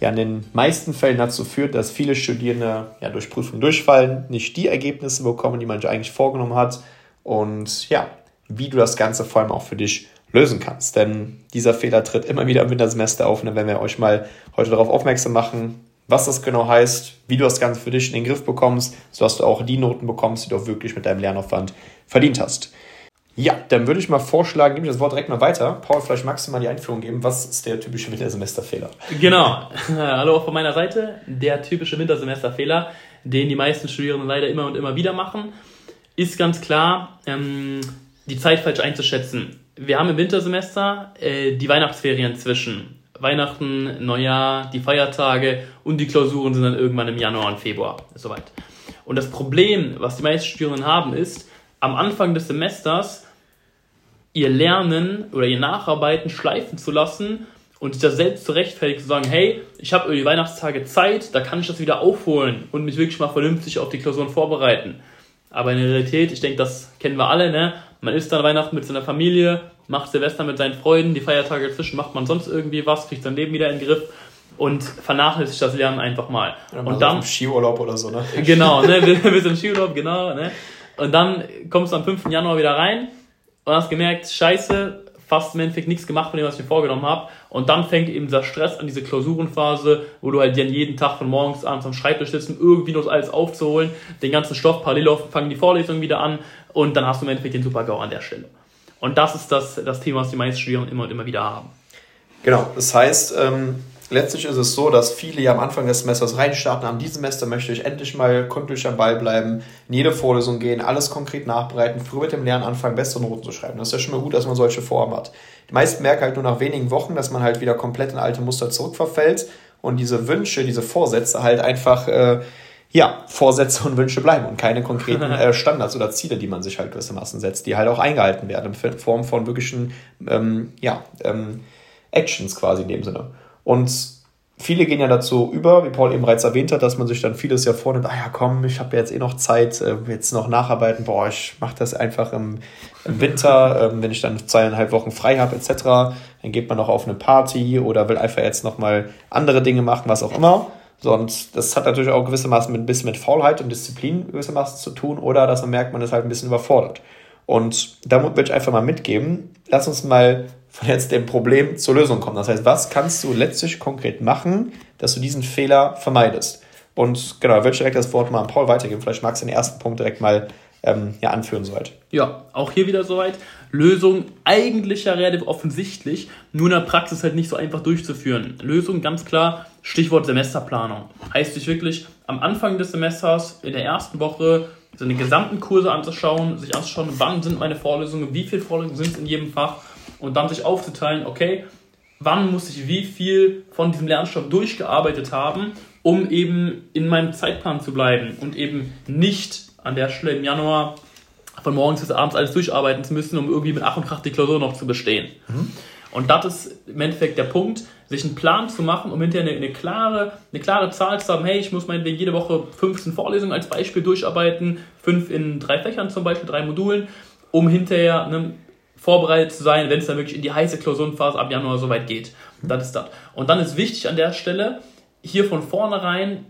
ja in den meisten Fällen dazu führt, dass viele Studierende ja durch Prüfungen durchfallen, nicht die Ergebnisse bekommen, die man sich eigentlich vorgenommen hat und ja, wie du das Ganze vor allem auch für dich lösen kannst. Denn dieser Fehler tritt immer wieder im Wintersemester auf und dann werden wir euch mal heute darauf aufmerksam machen, was das genau heißt, wie du das Ganze für dich in den Griff bekommst, sodass du auch die Noten bekommst, die du auch wirklich mit deinem Lernaufwand verdient hast. Ja, dann würde ich mal vorschlagen, gebe ich das Wort direkt mal weiter. Paul, vielleicht magst du mal die Einführung geben. Was ist der typische Wintersemesterfehler? Genau. Hallo auch von meiner Seite. Der typische Wintersemesterfehler, den die meisten Studierenden leider immer und immer wieder machen, ist ganz klar, ähm, die Zeit falsch einzuschätzen. Wir haben im Wintersemester äh, die Weihnachtsferien zwischen Weihnachten, Neujahr, die Feiertage und die Klausuren sind dann irgendwann im Januar und Februar. Soweit. Und das Problem, was die meisten Studierenden haben, ist, am Anfang des Semesters ihr Lernen oder ihr Nacharbeiten schleifen zu lassen und sich das selbst zu rechtfertigen, zu sagen, hey, ich habe über die Weihnachtstage Zeit, da kann ich das wieder aufholen und mich wirklich mal vernünftig auf die Klausuren vorbereiten. Aber in der Realität, ich denke, das kennen wir alle, ne? Man ist dann Weihnachten mit seiner Familie, macht Silvester mit seinen Freunden, die Feiertage dazwischen macht man sonst irgendwie was, kriegt sein Leben wieder in den Griff und vernachlässigt das Lernen einfach mal. Ja, und dann Skiurlaub oder so, ne? Genau, ne? Wir sind im Skiurlaub, genau, ne? Und dann kommst du am 5. Januar wieder rein und hast gemerkt, scheiße, fast im Endeffekt nichts gemacht von dem, was ich mir vorgenommen habe. Und dann fängt eben dieser Stress an, diese Klausurenphase, wo du halt dann jeden Tag von morgens abends am Schreibtisch sitzt, um irgendwie noch alles aufzuholen, den ganzen Stoff parallel fangen die Vorlesungen wieder an und dann hast du im Endeffekt den Super-GAU an der Stelle. Und das ist das, das Thema, was die meisten Studierenden immer und immer wieder haben. Genau, das heißt, ähm, letztlich ist es so, dass viele ja am Anfang des Semesters reinstarten. Am diesem Semester möchte ich endlich mal kontinuierlich am Ball bleiben, in jede Vorlesung gehen, alles konkret nachbereiten, früh mit dem Lernen anfangen, bessere Noten zu schreiben. Das ist ja schon mal gut, dass man solche Vorhaben hat. Die meisten merken halt nur nach wenigen Wochen, dass man halt wieder komplett in alte Muster zurückverfällt und diese Wünsche, diese Vorsätze halt einfach, äh, ja, Vorsätze und Wünsche bleiben und keine konkreten äh, Standards oder Ziele, die man sich halt gewissermaßen setzt, die halt auch eingehalten werden in Form von wirklichen, ähm, ja, ähm, Actions quasi in dem Sinne. Und viele gehen ja dazu über, wie Paul eben bereits erwähnt hat, dass man sich dann vieles ja vornimmt, ah ja komm, ich habe jetzt eh noch Zeit, äh, jetzt noch nacharbeiten, boah, ich mache das einfach im, im Winter, ähm, wenn ich dann zweieinhalb Wochen frei habe etc., dann geht man noch auf eine Party oder will einfach jetzt nochmal andere Dinge machen, was auch immer. So, und das hat natürlich auch gewissermaßen mit, ein bisschen mit Faulheit und Disziplin gewissermaßen zu tun oder dass man merkt, man ist halt ein bisschen überfordert. Und da würde ich einfach mal mitgeben, lass uns mal von jetzt dem Problem zur Lösung kommen. Das heißt, was kannst du letztlich konkret machen, dass du diesen Fehler vermeidest? Und genau, ich würde direkt das Wort mal an Paul weitergeben. Vielleicht magst du den ersten Punkt direkt mal ähm, ja, anführen soweit. Ja, auch hier wieder soweit. Lösung eigentlich ja relativ offensichtlich, nur in der Praxis halt nicht so einfach durchzuführen. Lösung ganz klar, Stichwort Semesterplanung. Heißt sich wirklich am Anfang des Semesters in der ersten Woche seine gesamten Kurse anzuschauen, sich anzuschauen, wann sind meine Vorlesungen, wie viele Vorlesungen sind es in jedem Fach und dann sich aufzuteilen, okay, wann muss ich wie viel von diesem Lernstoff durchgearbeitet haben, um eben in meinem Zeitplan zu bleiben und eben nicht an der Stelle im Januar von morgens bis abends alles durcharbeiten zu müssen, um irgendwie mit Ach und Krach die Klausur noch zu bestehen. Mhm. Und das ist im Endeffekt der Punkt, sich einen Plan zu machen, um hinterher eine, eine, klare, eine klare Zahl zu haben, hey, ich muss meinetwegen jede Woche 15 Vorlesungen als Beispiel durcharbeiten, fünf in drei Fächern zum Beispiel, drei Modulen, um hinterher ne, vorbereitet zu sein, wenn es dann wirklich in die heiße Klausurenphase ab Januar soweit geht. Das ist das. Und dann ist wichtig an der Stelle, hier von vornherein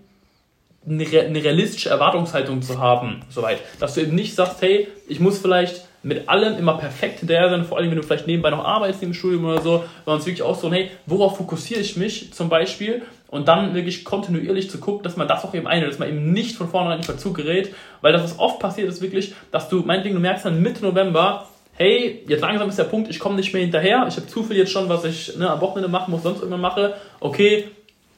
eine, realistische Erwartungshaltung zu haben, soweit. Dass du eben nicht sagst, hey, ich muss vielleicht mit allem immer perfekt hinterher sein, vor allem wenn du vielleicht nebenbei noch arbeitest im Studium oder so, sondern es wirklich auch so, hey, worauf fokussiere ich mich zum Beispiel und dann wirklich kontinuierlich zu gucken, dass man das auch eben einhält, dass man eben nicht von vornherein nicht dazu gerät, weil das, was oft passiert, ist wirklich, dass du, meinetwegen, du merkst dann Mitte November, hey, jetzt langsam ist der Punkt, ich komme nicht mehr hinterher, ich habe zu viel jetzt schon, was ich ne, am Wochenende machen muss, sonst irgendwann mache, okay,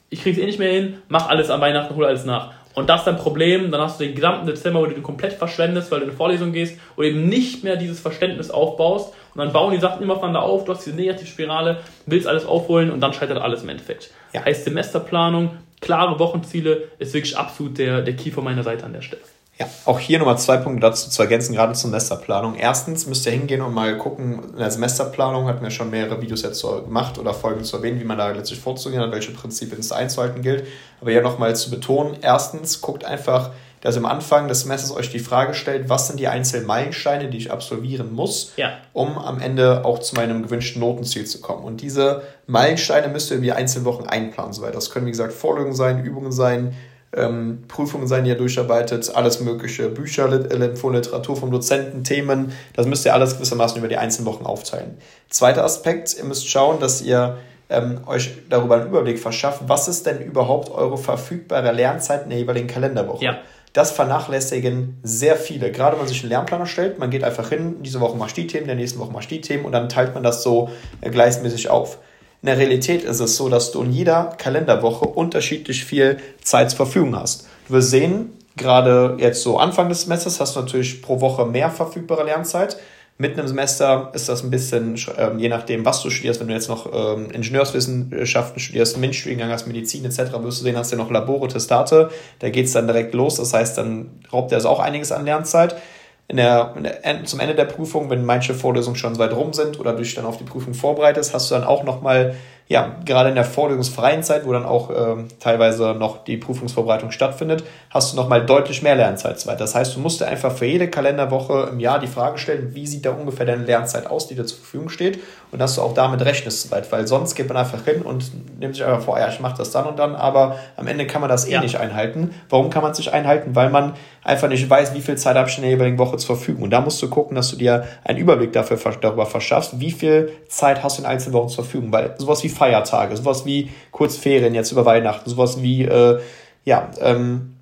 ich kriege es eh nicht mehr hin, mach alles an Weihnachten, hol alles nach. Und das ist dein Problem, dann hast du den gesamten Dezember, wo du den komplett verschwendest, weil du in eine Vorlesung gehst und eben nicht mehr dieses Verständnis aufbaust. Und dann bauen die Sachen immer aufeinander auf, du hast diese Negativspirale, willst alles aufholen und dann scheitert alles im Endeffekt. Ja. Heißt Semesterplanung, klare Wochenziele ist wirklich absolut der, der Key von meiner Seite an der Stelle. Ja, auch hier nochmal zwei Punkte dazu zu ergänzen, gerade zur Semesterplanung. Erstens müsst ihr hingehen und mal gucken, in der Semesterplanung hatten wir schon mehrere Videos jetzt gemacht oder Folgen zu erwähnen, wie man da letztlich vorzugehen hat, welche Prinzipien es einzuhalten gilt. Aber hier nochmal zu betonen, erstens guckt einfach, dass ihr am Anfang des Semesters euch die Frage stellt, was sind die einzelnen Meilensteine, die ich absolvieren muss, ja. um am Ende auch zu meinem gewünschten Notenziel zu kommen. Und diese Meilensteine müsst ihr in die einzelnen Wochen einplanen. So Das können, wie gesagt, Vorlesungen sein, Übungen sein, ähm, Prüfungen sein, die ihr durcharbeitet, alles mögliche, Bücher, von Literatur vom Dozenten, Themen, das müsst ihr alles gewissermaßen über die einzelnen Wochen aufteilen. Zweiter Aspekt, ihr müsst schauen, dass ihr ähm, euch darüber einen Überblick verschafft, was ist denn überhaupt eure verfügbare Lernzeit in der jeweiligen Kalenderwoche. Ja. Das vernachlässigen sehr viele. Gerade wenn man sich einen Lernplan erstellt, man geht einfach hin, diese Woche machst du die Themen, der nächsten Woche machst du die Themen und dann teilt man das so äh, gleichmäßig auf. In der Realität ist es so, dass du in jeder Kalenderwoche unterschiedlich viel Zeit zur Verfügung hast. Wirst sehen, gerade jetzt so Anfang des Semesters hast du natürlich pro Woche mehr verfügbare Lernzeit. Mitten im Semester ist das ein bisschen, ähm, je nachdem, was du studierst, wenn du jetzt noch ähm, Ingenieurswissenschaften studierst, MINT-Studiengang hast, Medizin etc., wirst du sehen, hast du ja noch Labore, Testate, da geht es dann direkt los. Das heißt, dann raubt er also auch einiges an Lernzeit in der, in der, zum Ende der Prüfung, wenn manche Vorlesungen schon weit rum sind oder du dich dann auf die Prüfung vorbereitest, hast du dann auch nochmal ja, gerade in der vorlesungsfreien Zeit, wo dann auch ähm, teilweise noch die Prüfungsvorbereitung stattfindet, hast du nochmal deutlich mehr Lernzeit. Das heißt, du musst dir einfach für jede Kalenderwoche im Jahr die Frage stellen, wie sieht da ungefähr deine Lernzeit aus, die dir zur Verfügung steht und dass du auch damit rechnest, weil sonst geht man einfach hin und nimmt sich einfach vor, ja, ich mache das dann und dann, aber am Ende kann man das eh ja. nicht einhalten. Warum kann man es nicht einhalten? Weil man einfach nicht weiß, wie viel Zeit habe ich in der jeweiligen Woche zur Verfügung. Und da musst du gucken, dass du dir einen Überblick dafür, darüber verschaffst, wie viel Zeit hast du in einzelnen Wochen zur Verfügung. Weil sowas wie Feiertage, sowas wie Kurzferien jetzt über Weihnachten, sowas wie, äh, ja, ähm,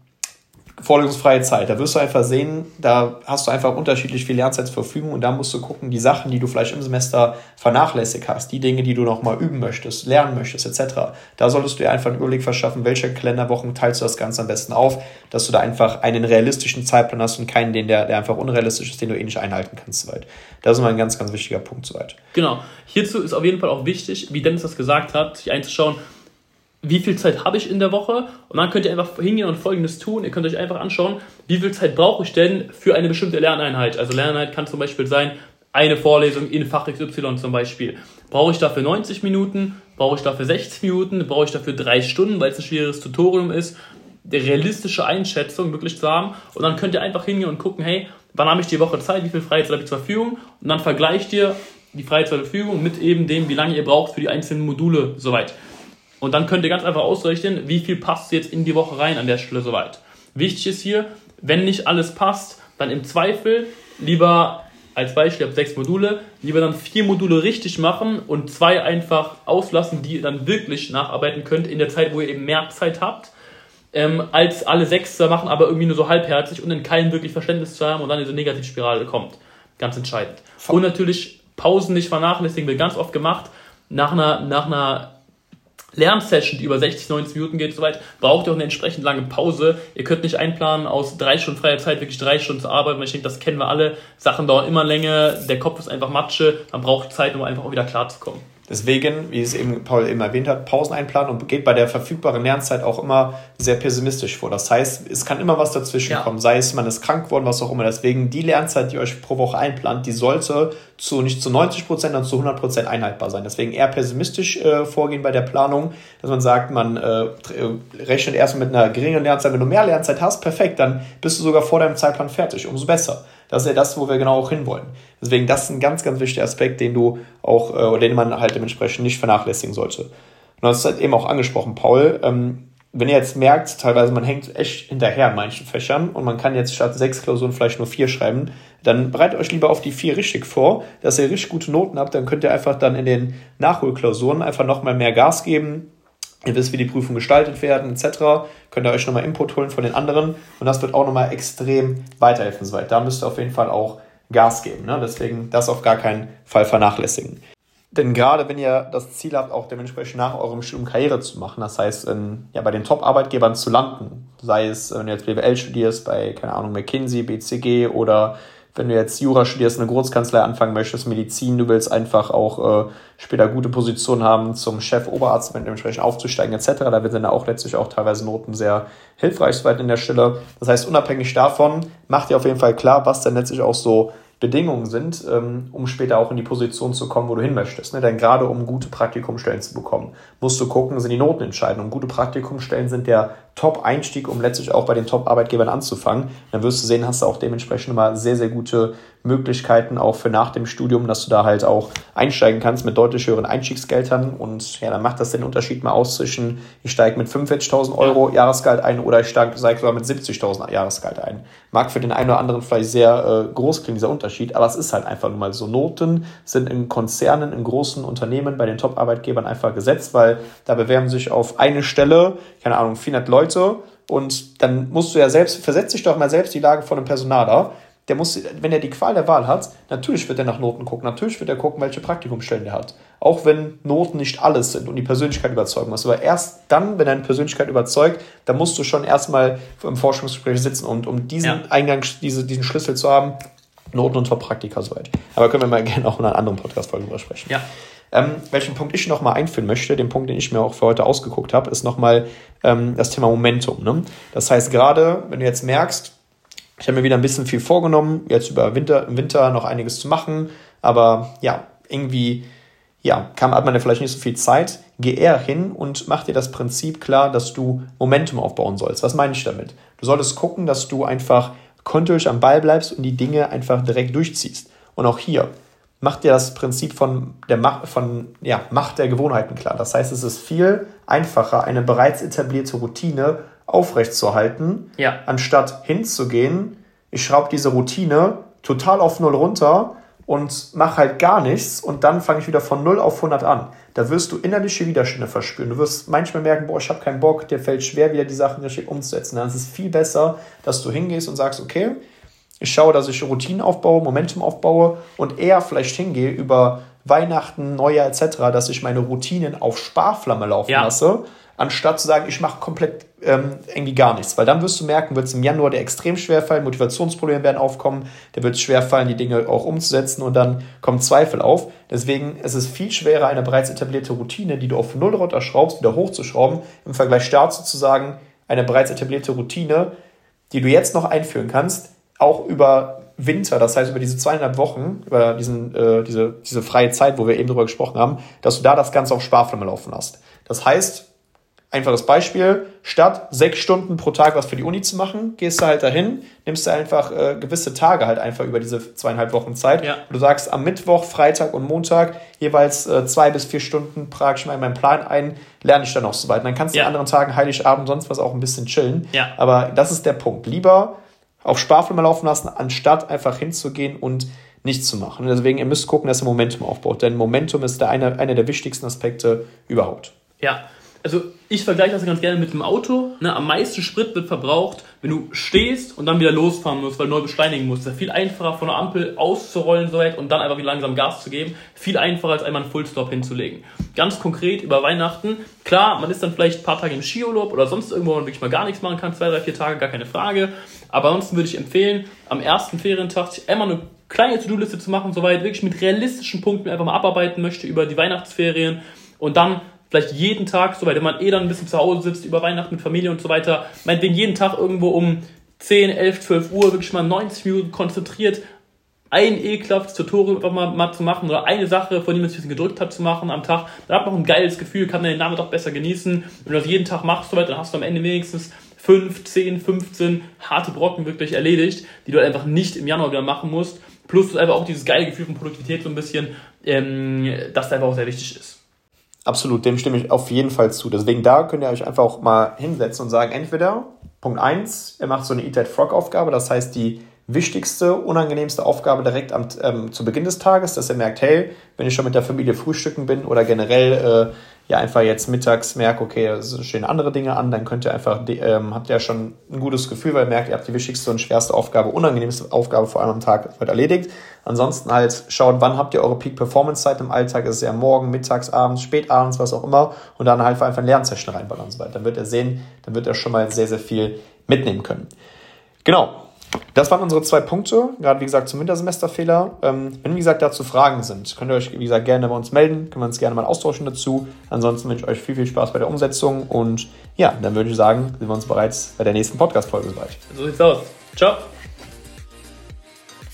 vorlesungsfreie Zeit. Da wirst du einfach sehen, da hast du einfach unterschiedlich viel Lernzeit zur Verfügung und da musst du gucken, die Sachen, die du vielleicht im Semester vernachlässigt hast, die Dinge, die du nochmal üben möchtest, lernen möchtest, etc. Da solltest du dir einfach einen Überblick verschaffen, welche Kalenderwochen teilst du das Ganze am besten auf, dass du da einfach einen realistischen Zeitplan hast und keinen, den der, der einfach unrealistisch ist, den du eh nicht einhalten kannst. Soweit. Das ist mal ein ganz, ganz wichtiger Punkt soweit. Genau. Hierzu ist auf jeden Fall auch wichtig, wie Dennis das gesagt hat, sich einzuschauen, wie viel Zeit habe ich in der Woche und dann könnt ihr einfach hingehen und folgendes tun. Ihr könnt euch einfach anschauen, wie viel Zeit brauche ich denn für eine bestimmte Lerneinheit. Also Lerneinheit kann zum Beispiel sein, eine Vorlesung in Fach XY zum Beispiel. Brauche ich dafür 90 Minuten? Brauche ich dafür 60 Minuten? Brauche ich dafür drei Stunden, weil es ein schwieriges Tutorium ist? Die realistische Einschätzung wirklich zu haben. Und dann könnt ihr einfach hingehen und gucken, hey, wann habe ich die Woche Zeit? Wie viel Freizeit habe ich zur Verfügung? Und dann vergleicht ihr die Freizeit zur Verfügung mit eben dem, wie lange ihr braucht für die einzelnen Module soweit. Und dann könnt ihr ganz einfach ausrechnen, wie viel passt jetzt in die Woche rein an der Stelle soweit. Wichtig ist hier, wenn nicht alles passt, dann im Zweifel lieber als Beispiel, ihr habt sechs Module, lieber dann vier Module richtig machen und zwei einfach auslassen, die ihr dann wirklich nacharbeiten könnt in der Zeit, wo ihr eben mehr Zeit habt, ähm, als alle sechs zu machen, aber irgendwie nur so halbherzig und in keinem wirklich Verständnis zu haben und dann in diese Negativspirale kommt. Ganz entscheidend. Und natürlich Pausen nicht vernachlässigen, wird ganz oft gemacht. Nach einer, nach einer Lernsession, die über 60, 90 Minuten geht, soweit, braucht ihr auch eine entsprechend lange Pause. Ihr könnt nicht einplanen, aus drei Stunden freier Zeit wirklich drei Stunden zu arbeiten, weil ich denke, das kennen wir alle. Sachen dauern immer länger, der Kopf ist einfach Matsche, man braucht Zeit, um einfach auch wieder klarzukommen. Deswegen, wie es eben Paul eben erwähnt hat, Pausen einplanen und geht bei der verfügbaren Lernzeit auch immer sehr pessimistisch vor. Das heißt, es kann immer was dazwischen ja. kommen, sei es man ist krank worden, was auch immer. Deswegen die Lernzeit, die euch pro Woche einplant, die sollte zu nicht zu 90 Prozent, sondern zu 100 Prozent einhaltbar sein. Deswegen eher pessimistisch äh, vorgehen bei der Planung, dass man sagt, man äh, rechnet erstmal mit einer geringen Lernzeit. Wenn du mehr Lernzeit hast, perfekt, dann bist du sogar vor deinem Zeitplan fertig, umso besser. Das ist ja das, wo wir genau auch hinwollen. Deswegen, das ist ein ganz, ganz wichtiger Aspekt, den du auch, äh, oder den man halt dementsprechend nicht vernachlässigen sollte. Und das ist halt eben auch angesprochen, Paul. Ähm, wenn ihr jetzt merkt, teilweise man hängt echt hinterher in manchen Fächern und man kann jetzt statt sechs Klausuren vielleicht nur vier schreiben, dann bereitet euch lieber auf die vier richtig vor, dass ihr richtig gute Noten habt, dann könnt ihr einfach dann in den Nachholklausuren einfach nochmal mehr Gas geben, Ihr wisst, wie die Prüfungen gestaltet werden, etc. Könnt ihr euch nochmal Input holen von den anderen und das wird auch nochmal extrem weiterhelfen. Soweit. Da müsst ihr auf jeden Fall auch Gas geben. Ne? Deswegen das auf gar keinen Fall vernachlässigen. Denn gerade wenn ihr das Ziel habt, auch dementsprechend nach eurem Studium Karriere zu machen, das heißt, in, ja, bei den Top-Arbeitgebern zu landen, sei es, wenn du jetzt BWL studierst, bei, keine Ahnung, McKinsey, BCG oder wenn du jetzt Jura studierst, eine Großkanzlei anfangen möchtest, Medizin, du willst einfach auch äh, später gute Position haben, zum Chef, Oberarzt dementsprechend aufzusteigen etc. Da sind dann auch letztlich auch teilweise Noten sehr hilfreich soweit in der Stelle. Das heißt, unabhängig davon, mach dir auf jeden Fall klar, was dann letztlich auch so Bedingungen sind, ähm, um später auch in die Position zu kommen, wo du hin möchtest. Ne? Denn gerade um gute Praktikumstellen zu bekommen, musst du gucken, sind die Noten entscheidend. Und gute Praktikumstellen sind der Top-Einstieg, um letztlich auch bei den Top-Arbeitgebern anzufangen. Dann wirst du sehen, hast du auch dementsprechend immer sehr, sehr gute Möglichkeiten auch für nach dem Studium, dass du da halt auch einsteigen kannst mit deutlich höheren Einstiegsgeldern. Und ja, dann macht das den Unterschied mal aus zwischen, ich steige mit 45.000 Euro Jahresgehalt ein oder ich steige sogar mit 70.000 Jahresgehalt ein. Mag für den einen oder anderen vielleicht sehr äh, groß klingen, dieser Unterschied, aber es ist halt einfach nur mal so. Noten sind in Konzernen, in großen Unternehmen, bei den Top-Arbeitgebern einfach gesetzt, weil da bewerben sich auf eine Stelle, keine Ahnung, 400 Leute und dann musst du ja selbst, versetz dich doch mal selbst die Lage von einem Personaler der muss, wenn er die Qual der Wahl hat, natürlich wird er nach Noten gucken, natürlich wird er gucken, welche Praktikumsstellen er hat. Auch wenn Noten nicht alles sind und die Persönlichkeit überzeugen muss. Aber erst dann, wenn deine Persönlichkeit überzeugt, dann musst du schon erstmal im Forschungsgespräch sitzen und um diesen ja. Eingang, diese, diesen Schlüssel zu haben, Noten und Top-Praktika soweit. Aber können wir mal gerne auch in einer anderen Podcast-Folge drüber sprechen. Ja. Ähm, welchen Punkt ich nochmal einführen möchte, den Punkt, den ich mir auch für heute ausgeguckt habe, ist nochmal ähm, das Thema Momentum. Ne? Das heißt, gerade wenn du jetzt merkst, ich habe mir wieder ein bisschen viel vorgenommen, jetzt über Winter, im Winter noch einiges zu machen, aber ja, irgendwie ja, kam, hat man ja vielleicht nicht so viel Zeit. Geh eher hin und mach dir das Prinzip klar, dass du Momentum aufbauen sollst. Was meine ich damit? Du solltest gucken, dass du einfach kontinuierlich am Ball bleibst und die Dinge einfach direkt durchziehst. Und auch hier, mach dir das Prinzip von der Macht, von, ja, Macht der Gewohnheiten klar. Das heißt, es ist viel einfacher, eine bereits etablierte Routine aufrechtzuerhalten, ja. anstatt hinzugehen, ich schraube diese Routine total auf Null runter und mache halt gar nichts und dann fange ich wieder von 0 auf 100 an. Da wirst du innerliche Widerstände verspüren. Du wirst manchmal merken, boah, ich habe keinen Bock, dir fällt schwer, wieder die Sachen richtig umzusetzen. Dann ist es viel besser, dass du hingehst und sagst, okay, ich schaue, dass ich Routinen aufbaue, Momentum aufbaue und eher vielleicht hingehe über Weihnachten, Neujahr etc., dass ich meine Routinen auf Sparflamme laufen ja. lasse anstatt zu sagen, ich mache komplett ähm, irgendwie gar nichts. Weil dann wirst du merken, wird es im Januar dir extrem schwer fallen, Motivationsprobleme werden aufkommen, dir wird es schwer fallen, die Dinge auch umzusetzen und dann kommen Zweifel auf. Deswegen ist es viel schwerer, eine bereits etablierte Routine, die du auf Null runterschraubst, wieder hochzuschrauben, im Vergleich dazu zu sagen, eine bereits etablierte Routine, die du jetzt noch einführen kannst, auch über Winter, das heißt über diese zweieinhalb Wochen, über diesen, äh, diese, diese freie Zeit, wo wir eben drüber gesprochen haben, dass du da das Ganze auf Sparflamme laufen hast. Das heißt, Einfaches Beispiel, statt sechs Stunden pro Tag was für die Uni zu machen, gehst du halt dahin, nimmst du einfach äh, gewisse Tage halt einfach über diese zweieinhalb Wochen Zeit. Ja. Und du sagst am Mittwoch, Freitag und Montag jeweils äh, zwei bis vier Stunden trage ich mal in meinen Plan ein, lerne ich dann auch so weit. Und dann kannst du ja. an anderen Tagen, Heiligabend, sonst was auch ein bisschen chillen. Ja. Aber das ist der Punkt. Lieber auf Sparflamme laufen lassen, anstatt einfach hinzugehen und nichts zu machen. Deswegen, ihr müsst gucken, dass ihr Momentum aufbaut. Denn Momentum ist der eine, einer der wichtigsten Aspekte überhaupt. Ja, also ich vergleiche das ganz gerne mit dem Auto. Ne? Am meisten Sprit wird verbraucht, wenn du stehst und dann wieder losfahren musst, weil du neu beschleunigen musst. Das ist viel einfacher von der Ampel auszurollen so weit und dann einfach wieder langsam Gas zu geben. Viel einfacher als einmal einen Fullstop hinzulegen. Ganz konkret über Weihnachten. Klar, man ist dann vielleicht ein paar Tage im Skiurlaub oder sonst irgendwo, wo man wirklich mal gar nichts machen kann. Zwei, drei, vier Tage, gar keine Frage. Aber ansonsten würde ich empfehlen, am ersten Ferientag sich einmal eine kleine To-Do-Liste zu machen, soweit wirklich mit realistischen Punkten einfach mal abarbeiten möchte über die Weihnachtsferien und dann vielleicht jeden Tag, so wenn man eh dann ein bisschen zu Hause sitzt, über Weihnachten mit Familie und so weiter, meinetwegen jeden Tag irgendwo um 10, 11, 12 Uhr wirklich mal 90 Minuten konzentriert ein ekelhaftes Tutorial einfach mal, mal zu machen oder eine Sache, von dem man sich ein bisschen gedrückt hat, zu machen am Tag. Da hat man ein geiles Gefühl, kann man den Namen doch besser genießen. Wenn du das jeden Tag machst, so weit, dann hast du am Ende wenigstens 5, 10, 15 harte Brocken wirklich erledigt, die du halt einfach nicht im Januar wieder machen musst. Plus einfach auch dieses geile Gefühl von Produktivität so ein bisschen, ähm, das einfach auch sehr wichtig ist. Absolut, dem stimme ich auf jeden Fall zu. Deswegen da könnt ihr euch einfach auch mal hinsetzen und sagen, entweder Punkt 1, ihr macht so eine Eat That Frog Aufgabe, das heißt die wichtigste, unangenehmste Aufgabe direkt am, ähm, zu Beginn des Tages, dass ihr merkt, hey, wenn ich schon mit der Familie frühstücken bin oder generell äh, ja einfach jetzt mittags merkt, okay, es stehen andere Dinge an, dann könnt ihr einfach, ähm, habt ihr ja schon ein gutes Gefühl, weil ihr merkt, ihr habt die wichtigste und schwerste Aufgabe, unangenehmste Aufgabe vor allem am Tag wird erledigt. Ansonsten halt schaut, wann habt ihr eure Peak Performance Zeit im Alltag, ist es ja morgen, mittags, abends, spät abends, was auch immer und dann halt einfach ein Lernsession reinballern und so weiter. Dann wird er sehen, dann wird er schon mal sehr, sehr viel mitnehmen können. Genau, Das waren unsere zwei Punkte, gerade wie gesagt zum Wintersemesterfehler. Ähm, wenn wie gesagt dazu Fragen sind, könnt ihr euch wie gesagt gerne bei uns melden, können wir uns gerne mal austauschen dazu. Ansonsten wünsche ich euch viel, viel Spaß bei der Umsetzung und ja, dann würde ich sagen, sind wir uns bereits bei der nächsten Podcast-Folge soweit. So sieht's aus. Ciao.